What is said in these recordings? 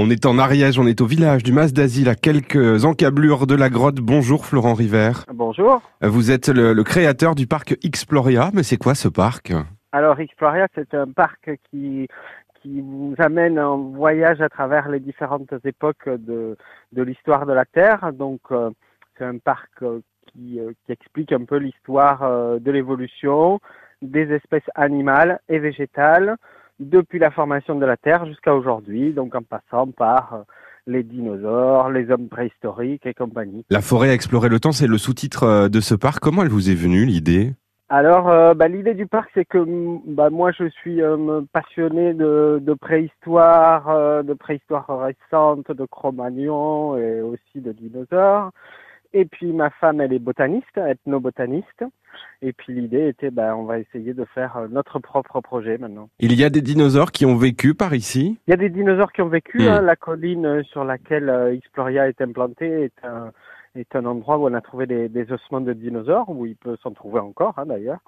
On est en Ariège, on est au village du Mas d'Asile, à quelques encablures de la grotte. Bonjour Florent River. Bonjour. Vous êtes le, le créateur du parc Exploria, mais c'est quoi ce parc? Alors Exploria, c'est un parc qui qui vous amène en voyage à travers les différentes époques de, de l'histoire de la Terre. Donc euh, c'est un parc euh, qui, euh, qui explique un peu l'histoire de l'évolution des espèces animales et végétales depuis la formation de la Terre jusqu'à aujourd'hui, donc en passant par euh, les dinosaures, les hommes préhistoriques et compagnie. La forêt a exploré le temps, c'est le sous-titre euh, de ce parc. Comment elle vous est venue l'idée? Alors, euh, bah, l'idée du parc, c'est que mm, bah, moi, je suis euh, passionné de, de préhistoire, euh, de préhistoire récente, de Cro-Magnon et aussi de dinosaures. Et puis ma femme, elle est botaniste, ethnobotaniste. Et puis l'idée était, bah, on va essayer de faire euh, notre propre projet maintenant. Il y a des dinosaures qui ont vécu par ici? Il y a des dinosaures qui ont vécu. Hmm. hein. La colline euh, sur laquelle euh, Exploria est implantée est un, est un endroit où on a trouvé des, des ossements de dinosaures, où il peut s'en trouver encore hein, d'ailleurs.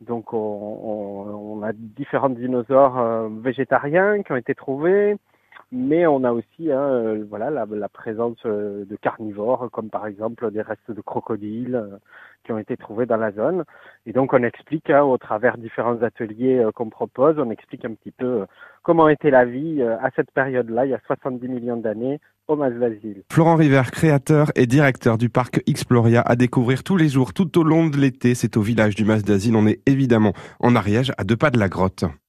Donc on, on, on a différents dinosaures euh, végétariens qui ont été trouvés, mais on a aussi hein, euh, voilà, la, la présence euh, de carnivores, comme par exemple des restes de crocodiles euh, qui ont été trouvés dans la zone. Et donc on explique hein, au travers différents ateliers qu'on propose, on explique un petit peu comment était la vie à cette période-là, il y a 70 millions d'années, au Mas d'Asile. Florent River, créateur et directeur du parc Exploria, à découvrir tous les jours, tout au long de l'été. C'est au village du Mas d'Asile. On est évidemment en Ariège, à deux pas de la grotte.